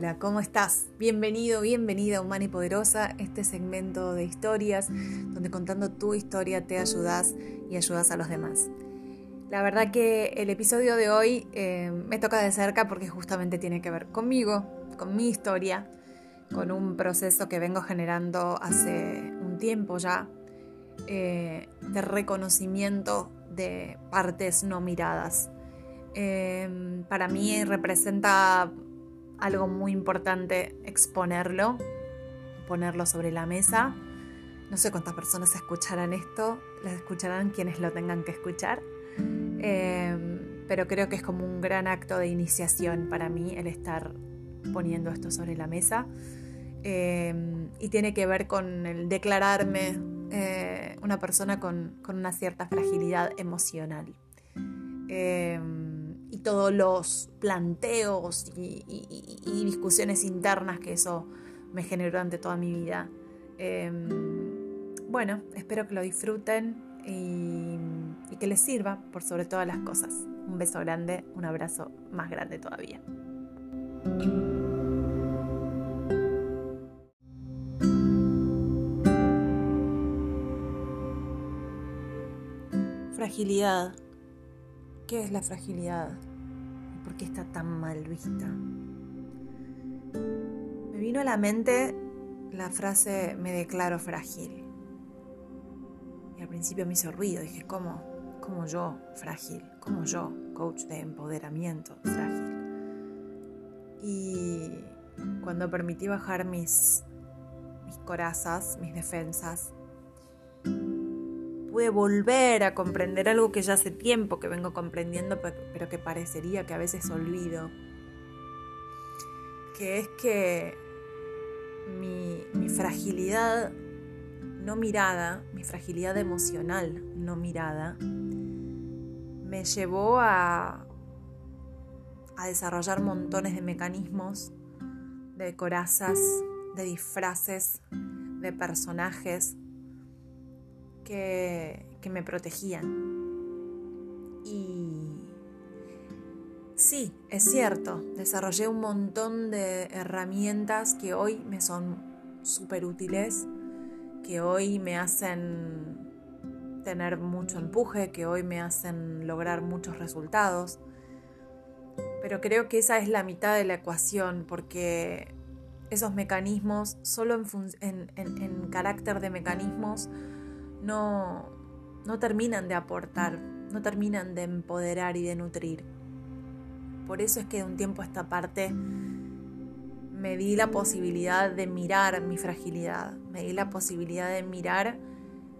Hola, ¿cómo estás? Bienvenido, bienvenida Humana y Poderosa, este segmento de historias donde contando tu historia te ayudas y ayudas a los demás. La verdad que el episodio de hoy eh, me toca de cerca porque justamente tiene que ver conmigo, con mi historia, con un proceso que vengo generando hace un tiempo ya eh, de reconocimiento de partes no miradas. Eh, para mí representa algo muy importante exponerlo, ponerlo sobre la mesa. No sé cuántas personas escucharán esto, las escucharán quienes lo tengan que escuchar, eh, pero creo que es como un gran acto de iniciación para mí el estar poniendo esto sobre la mesa. Eh, y tiene que ver con el declararme eh, una persona con, una cierta fragilidad emocional y todos los planteos y, discusiones internas que eso me generó durante toda mi vida. Em, bueno, espero que lo disfruten y, y que les sirva por sobre todas las cosas. Un beso grande, un abrazo más grande todavía. Fragilidad ¿Qué es la fragilidad? ¿Y por qué está tan mal vista? Me vino a la mente la frase me declaro frágil. Y al principio me hizo ruido, dije, ¿cómo? ¿Cómo yo frágil? ¿Cómo yo, coach de empoderamiento, frágil? Y cuando permití bajar mis, mis corazas, mis defensas, pude volver a comprender algo que ya hace tiempo que vengo comprendiendo, pero que parecería que a veces olvido, que es que mi, fragilidad no mirada, mi fragilidad emocional no mirada, me llevó a desarrollar montones de mecanismos, de corazas, de disfraces, de personajes, que, me protegían. Y sí, es cierto, desarrollé un montón de herramientas que hoy me son súper útiles, que hoy me hacen tener mucho empuje, que hoy me hacen lograr muchos resultados. Pero creo que esa es la mitad de la ecuación, porque esos mecanismos, solo en, en carácter de mecanismos, no, no terminan de aportar, no terminan de empoderar y de nutrir. Por eso es que de un tiempo a esta parte me di la posibilidad de mirar mi fragilidad, me di la posibilidad de mirar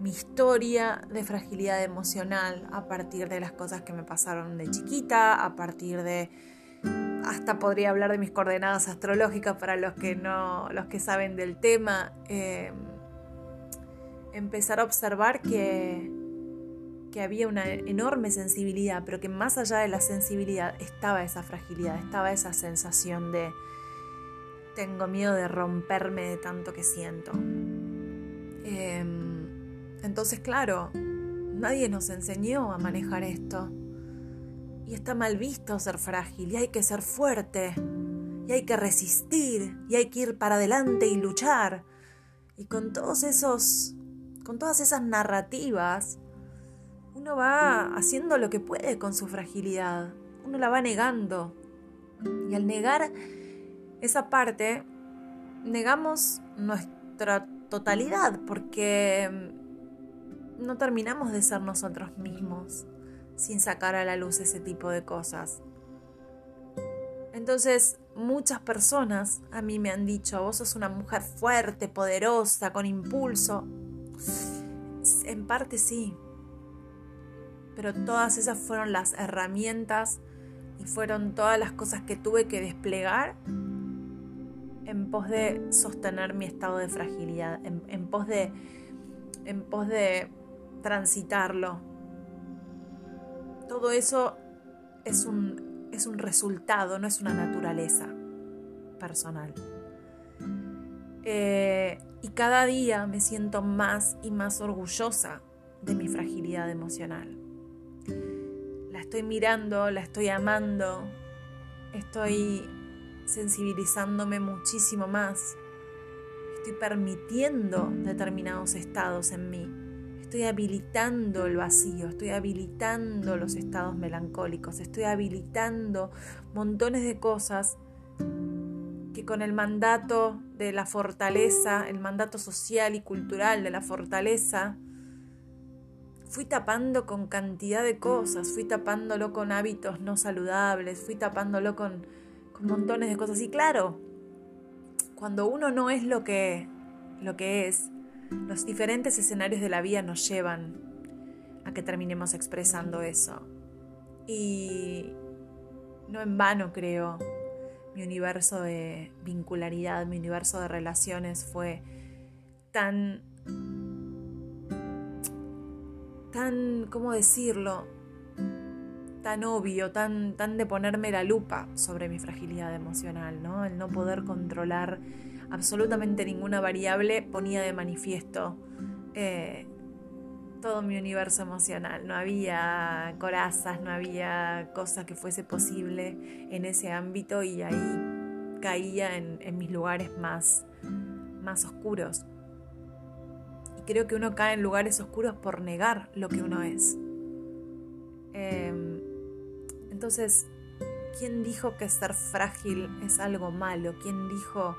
mi historia de fragilidad emocional a partir de las cosas que me pasaron de chiquita, a partir de hasta podría hablar de mis coordenadas astrológicas para los que no, los que saben del tema. Eh, empezar a observar que, que había una enorme sensibilidad, pero que más allá de la sensibilidad estaba esa fragilidad, estaba esa sensación de tengo miedo de romperme de tanto que siento. Em, entonces, claro, nadie nos enseñó a manejar esto. Y está mal visto ser frágil, y hay que ser fuerte, y hay que resistir, y hay que ir para adelante y luchar. Y con todos esos con todas esas narrativas, uno va haciendo lo que puede con su fragilidad, uno la va negando. Y al negar esa parte, negamos nuestra totalidad porque no terminamos de ser nosotros mismos sin sacar a la luz ese tipo de cosas. Entonces, muchas personas a mí me han dicho, vos sos una mujer fuerte, poderosa, con impulso. En parte sí, pero todas esas fueron las herramientas y fueron todas las cosas que tuve que desplegar en pos de sostener mi estado de fragilidad, en, pos de en pos de transitarlo. Todo eso es un, es un resultado, no es una naturaleza personal. Eh, y cada día me siento más y más orgullosa de mi fragilidad emocional. La estoy mirando, la estoy amando, estoy sensibilizándome muchísimo más. Estoy permitiendo determinados estados en mí. Estoy habilitando el vacío, estoy habilitando los estados melancólicos, estoy habilitando montones de cosas que con el mandato de la fortaleza, el mandato social y cultural de la fortaleza, fui tapando con cantidad de cosas, fui tapándolo con hábitos no saludables, fui tapándolo con, con montones de cosas. Y claro, cuando uno no es lo que, lo que es, los diferentes escenarios de la vida nos llevan a que terminemos expresando eso. Y no en vano creo, mi universo de vincularidad, mi universo de relaciones fue tan tan, ¿cómo decirlo? tan obvio, tan, tan de ponerme la lupa sobre mi fragilidad emocional, ¿no? El no poder controlar absolutamente ninguna variable ponía de manifiesto eh, todo mi universo emocional. No había corazas, no había cosa que fuese posible en ese ámbito y ahí caía en, mis lugares más, más oscuros creo que uno cae en lugares oscuros por negar lo que uno es. Em, entonces, ¿quién dijo que ser frágil es algo malo? ¿Quién dijo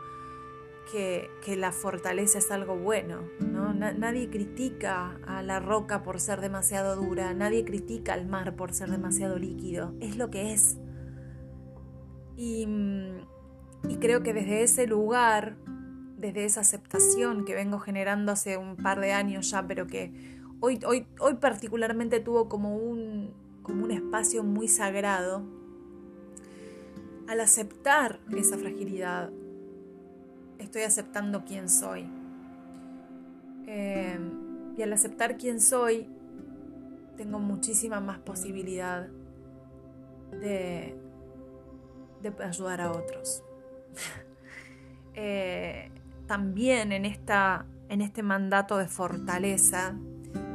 que, la fortaleza es algo bueno? ¿no? nadie critica a la roca por ser demasiado dura, nadie critica al mar por ser demasiado líquido, es lo que es. Y, y creo que desde ese lugar desde esa aceptación que vengo generando hace un par de años ya, pero que hoy, hoy, hoy particularmente tuvo como un, como un espacio muy sagrado, al aceptar esa fragilidad, estoy aceptando quién soy. Eh, y al aceptar quién soy, tengo muchísima más posibilidad de, de ayudar a otros. eh, también en, esta, en este mandato de fortaleza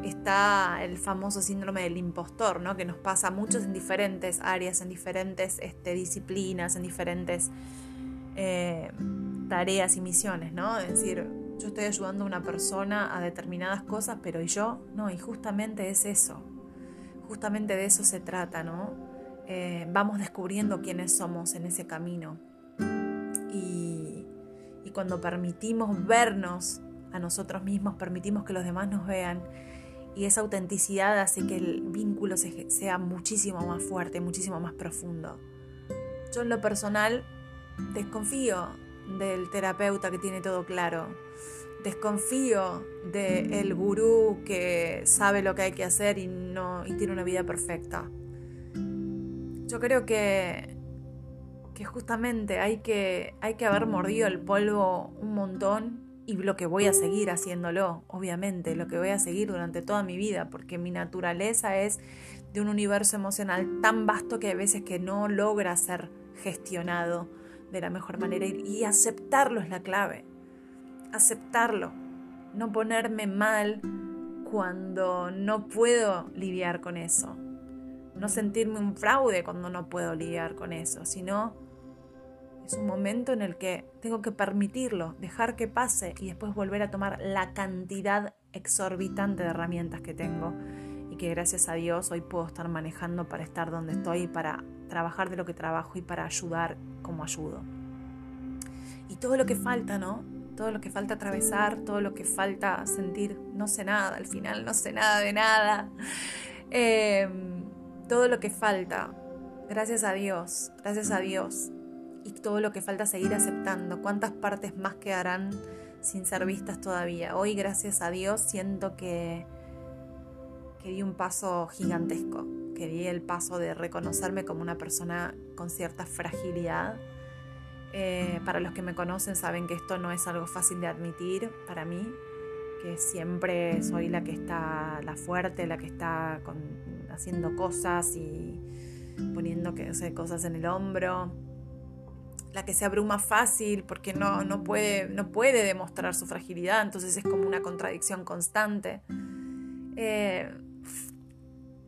está el famoso síndrome del impostor, ¿no? que nos pasa a muchos en diferentes áreas, en diferentes este, disciplinas, en diferentes eh, tareas y misiones. ¿no? Es decir, yo estoy ayudando a una persona a determinadas cosas, pero ¿y yo? No, y justamente es eso. Justamente de eso se trata, ¿no? Eh, vamos descubriendo quiénes somos en ese camino. Y cuando permitimos vernos a nosotros mismos, permitimos que los demás nos vean, y esa autenticidad hace que el vínculo sea muchísimo más fuerte, muchísimo más profundo. Yo en lo personal desconfío del terapeuta que tiene todo claro. Desconfío del gurú que sabe lo que hay que hacer y, no, y tiene una vida perfecta. Yo creo que que justamente hay que, hay que haber mordido el polvo un montón y lo que voy a seguir haciéndolo, obviamente, lo que voy a seguir durante toda mi vida, porque mi naturaleza es de un universo emocional tan vasto que hay veces que no logra ser gestionado de la mejor manera y aceptarlo es la clave, aceptarlo, no ponerme mal cuando no puedo lidiar con eso, no sentirme un fraude cuando no puedo lidiar con eso, sino es un momento en el que tengo que permitirlo, dejar que pase y después volver a tomar la cantidad exorbitante de herramientas que tengo y que gracias a Dios hoy puedo estar manejando para estar donde estoy, para trabajar de lo que trabajo y para ayudar como ayudo. Y todo lo que falta, ¿no? Todo lo que falta atravesar, todo lo que falta sentir, no sé nada, al final no sé nada de nada. Em, todo lo que falta, gracias a Dios, gracias a Dios, y todo lo que falta seguir aceptando, cuántas partes más quedarán sin ser vistas todavía. Hoy, gracias a Dios, siento que, que di un paso gigantesco, que di el paso de reconocerme como una persona con cierta fragilidad. Eh, para los que me conocen saben que esto no es algo fácil de admitir para mí, que siempre soy la que está, la fuerte, la que está haciendo cosas y poniendo que, cosas en el hombro la que se abruma fácil porque no, no, puede, no puede demostrar su fragilidad, entonces es como una contradicción constante. Eh,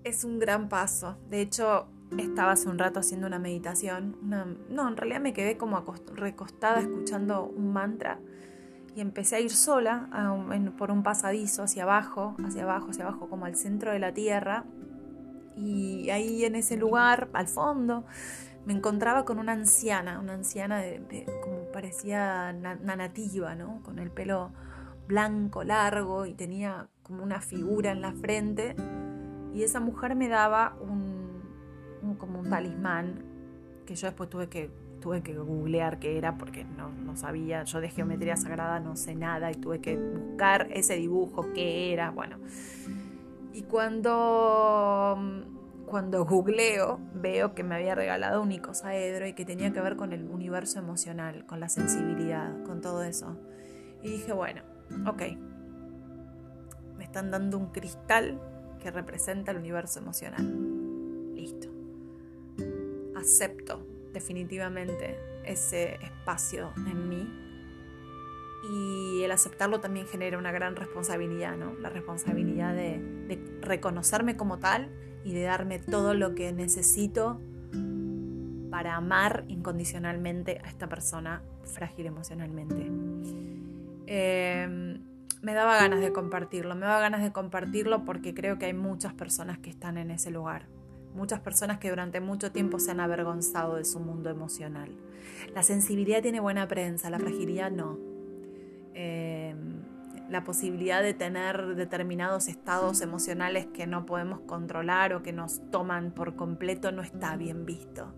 es un gran paso. De hecho, estaba hace un rato haciendo una meditación. no, en realidad me quedé como recostada escuchando un mantra y empecé a ir sola por un pasadizo hacia abajo, hacia abajo, hacia abajo, como al centro de la tierra. Y ahí en ese lugar, al fondo, me encontraba con una anciana, una anciana de, como parecía una nativa, ¿no? Con el pelo blanco, largo y tenía como una figura en la frente. Y esa mujer me daba un, como un talismán que yo después tuve que, tuve que googlear qué era porque no, no sabía. Yo de geometría sagrada no sé nada y tuve que buscar ese dibujo, qué era. Bueno. Y cuando cuando googleo, veo que me había regalado un icosaedro y que tenía que ver con el universo emocional, con la sensibilidad, con todo eso. Y dije, bueno, ok, me están dando un cristal que representa el universo emocional. Listo. Acepto definitivamente ese espacio en mí. Y el aceptarlo también genera una gran responsabilidad, ¿no? La responsabilidad de, reconocerme como tal y de darme todo lo que necesito para amar incondicionalmente a esta persona frágil emocionalmente. Em, me daba ganas de compartirlo, me daba ganas de compartirlo porque creo que hay muchas personas que están en ese lugar, muchas personas que durante mucho tiempo se han avergonzado de su mundo emocional. La sensibilidad tiene buena prensa, la fragilidad no. Eh, la posibilidad de tener determinados estados emocionales que no podemos controlar o que nos toman por completo no está bien visto.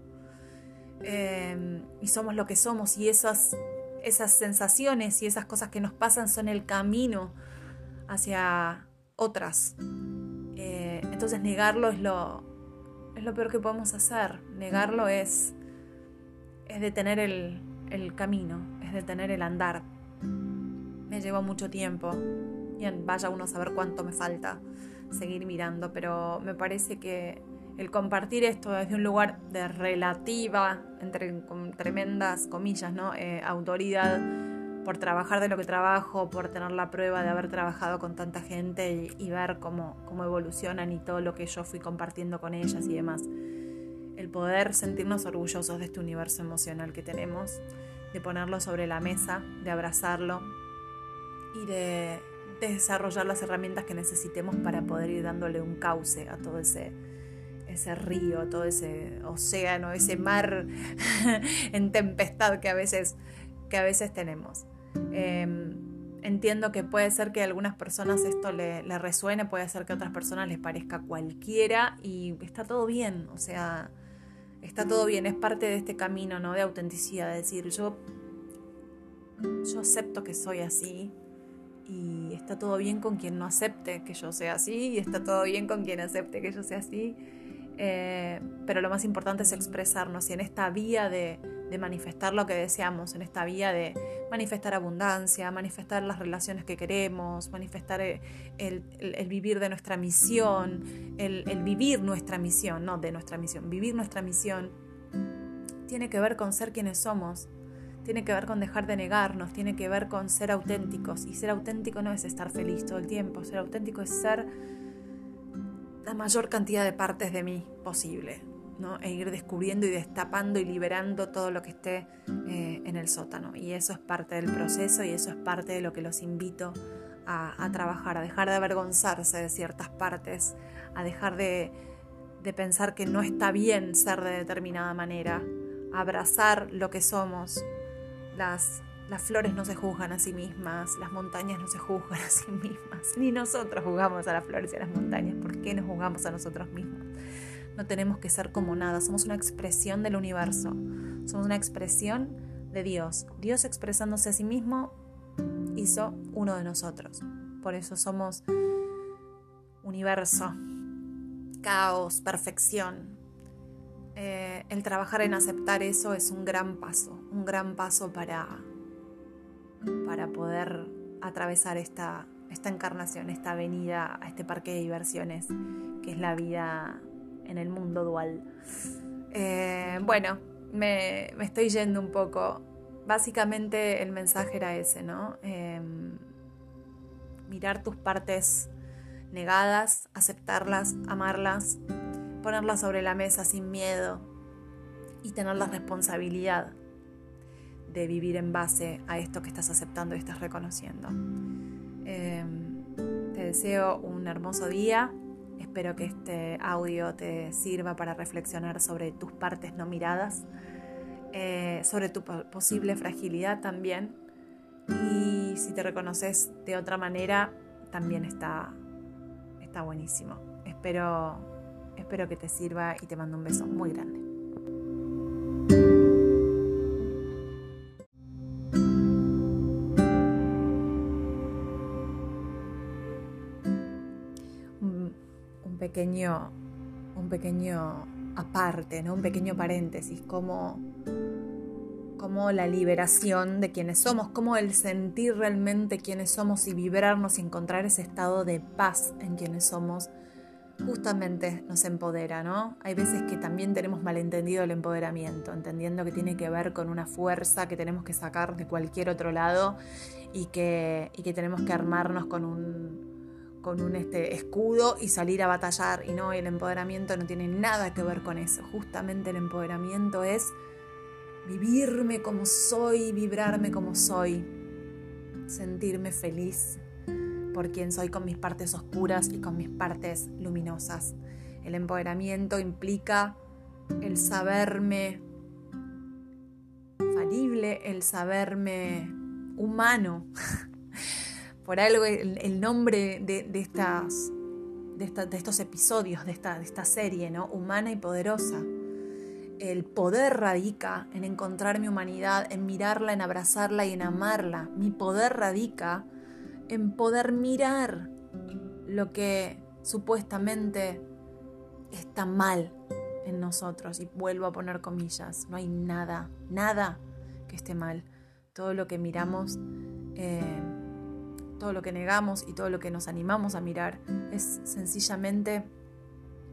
Em, y somos lo que somos y esas, esas sensaciones y esas cosas que nos pasan son el camino hacia otras. Eh, entonces negarlo es lo, es lo peor que podemos hacer. Negarlo es, es detener el, el camino, es detener el andar me llevó mucho tiempo. Y vaya uno a saber cuánto me falta seguir mirando, pero me parece que el compartir esto desde un lugar de relativa, entre con tremendas comillas, ¿no? Eh, autoridad, por trabajar de lo que trabajo, por tener la prueba de haber trabajado con tanta gente y, ver cómo, cómo evolucionan y todo lo que yo fui compartiendo con ellas y demás. El poder sentirnos orgullosos de este universo emocional que tenemos, de ponerlo sobre la mesa, de abrazarlo, y de, desarrollar las herramientas que necesitemos para poder ir dándole un cauce a todo ese, ese río, todo ese océano, ese mar en tempestad que a veces, que a veces tenemos. Em, entiendo que puede ser que a algunas personas esto le, le, resuene, puede ser que a otras personas les parezca cualquiera y está todo bien, o sea, está todo bien, es parte de este camino ¿no? de autenticidad, de decir, yo, yo acepto que soy así, y está todo bien con quien no acepte que yo sea así y está todo bien con quien acepte que yo sea así. Eh, pero lo más importante es expresarnos y en esta vía de, manifestar lo que deseamos, en esta vía de manifestar abundancia, manifestar las relaciones que queremos, manifestar el, vivir de nuestra misión, el, el vivir nuestra misión, no de nuestra misión, vivir nuestra misión, tiene que ver con ser quienes somos, tiene que ver con dejar de negarnos, tiene que ver con ser auténticos. Y ser auténtico no es estar feliz todo el tiempo, ser auténtico es ser la mayor cantidad de partes de mí posible, ¿no? e ir descubriendo y destapando y liberando todo lo que esté eh, en el sótano. Y eso es parte del proceso y eso es parte de lo que los invito a, trabajar, a dejar de avergonzarse de ciertas partes, a dejar de, de pensar que no está bien ser de determinada manera, abrazar lo que somos, las, flores no se juzgan a sí mismas, las montañas no se juzgan a sí mismas, ni nosotros juzgamos a las flores y a las montañas. ¿Por qué nos juzgamos a nosotros mismos? No tenemos que ser como nada, somos una expresión del universo, somos una expresión de Dios. Dios expresándose a sí mismo hizo uno de nosotros. Por eso somos universo, caos, perfección, eh, el trabajar en aceptar eso es un gran paso, un gran paso para, para poder atravesar esta, esta encarnación, esta venida a este parque de diversiones que es la vida en el mundo dual. Eh, bueno, me, estoy yendo un poco. Básicamente el mensaje era ese, ¿no? Em, mirar tus partes negadas, aceptarlas, amarlas, ponerlas sobre la mesa sin miedo y tener la responsabilidad de vivir en base a esto que estás aceptando y estás reconociendo. Em, te deseo un hermoso día. Espero que este audio te sirva para reflexionar sobre tus partes no miradas, eh, sobre tu posible fragilidad también. Y si te reconoces de otra manera, también está, está buenísimo. Espero, espero que te sirva y te mando un beso muy grande. Un pequeño aparte, ¿no? un pequeño paréntesis, como como la liberación de quienes somos, como el sentir realmente quienes somos y vibrarnos y encontrar ese estado de paz en quienes somos, justamente nos empodera, ¿no? Hay veces que también tenemos malentendido el empoderamiento, entendiendo que tiene que ver con una fuerza que tenemos que sacar de cualquier otro lado y que, y que tenemos que armarnos con un, con un este, escudo y salir a batallar. Y no, el empoderamiento no tiene nada que ver con eso. Justamente el empoderamiento es vivirme como soy, vibrarme como soy, sentirme feliz por quien soy con mis partes oscuras y con mis partes luminosas. El empoderamiento implica el saberme falible, el saberme humano. Por algo el, nombre de, estas, de, estos episodios, de esta, de esta serie, ¿no? Humana y poderosa el poder radica en encontrar mi humanidad, en mirarla, en abrazarla y en amarla. Mi poder radica en poder mirar lo que supuestamente está mal en nosotros. Y vuelvo a poner comillas, no hay nada, nada que esté mal. Todo lo que miramos, eh, todo lo que negamos y todo lo que nos animamos a mirar es sencillamente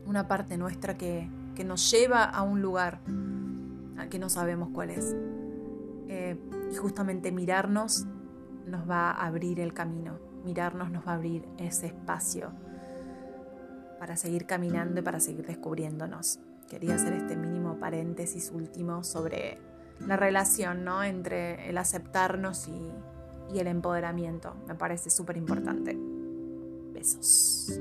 una parte nuestra que que nos lleva a un lugar al que no sabemos cuál es. Eh, y justamente mirarnos nos va a abrir el camino, mirarnos nos va a abrir ese espacio para seguir caminando y para seguir descubriéndonos. Quería hacer este mínimo paréntesis último sobre la relación ¿no? entre el aceptarnos y, y el empoderamiento. Me parece súper importante. Besos.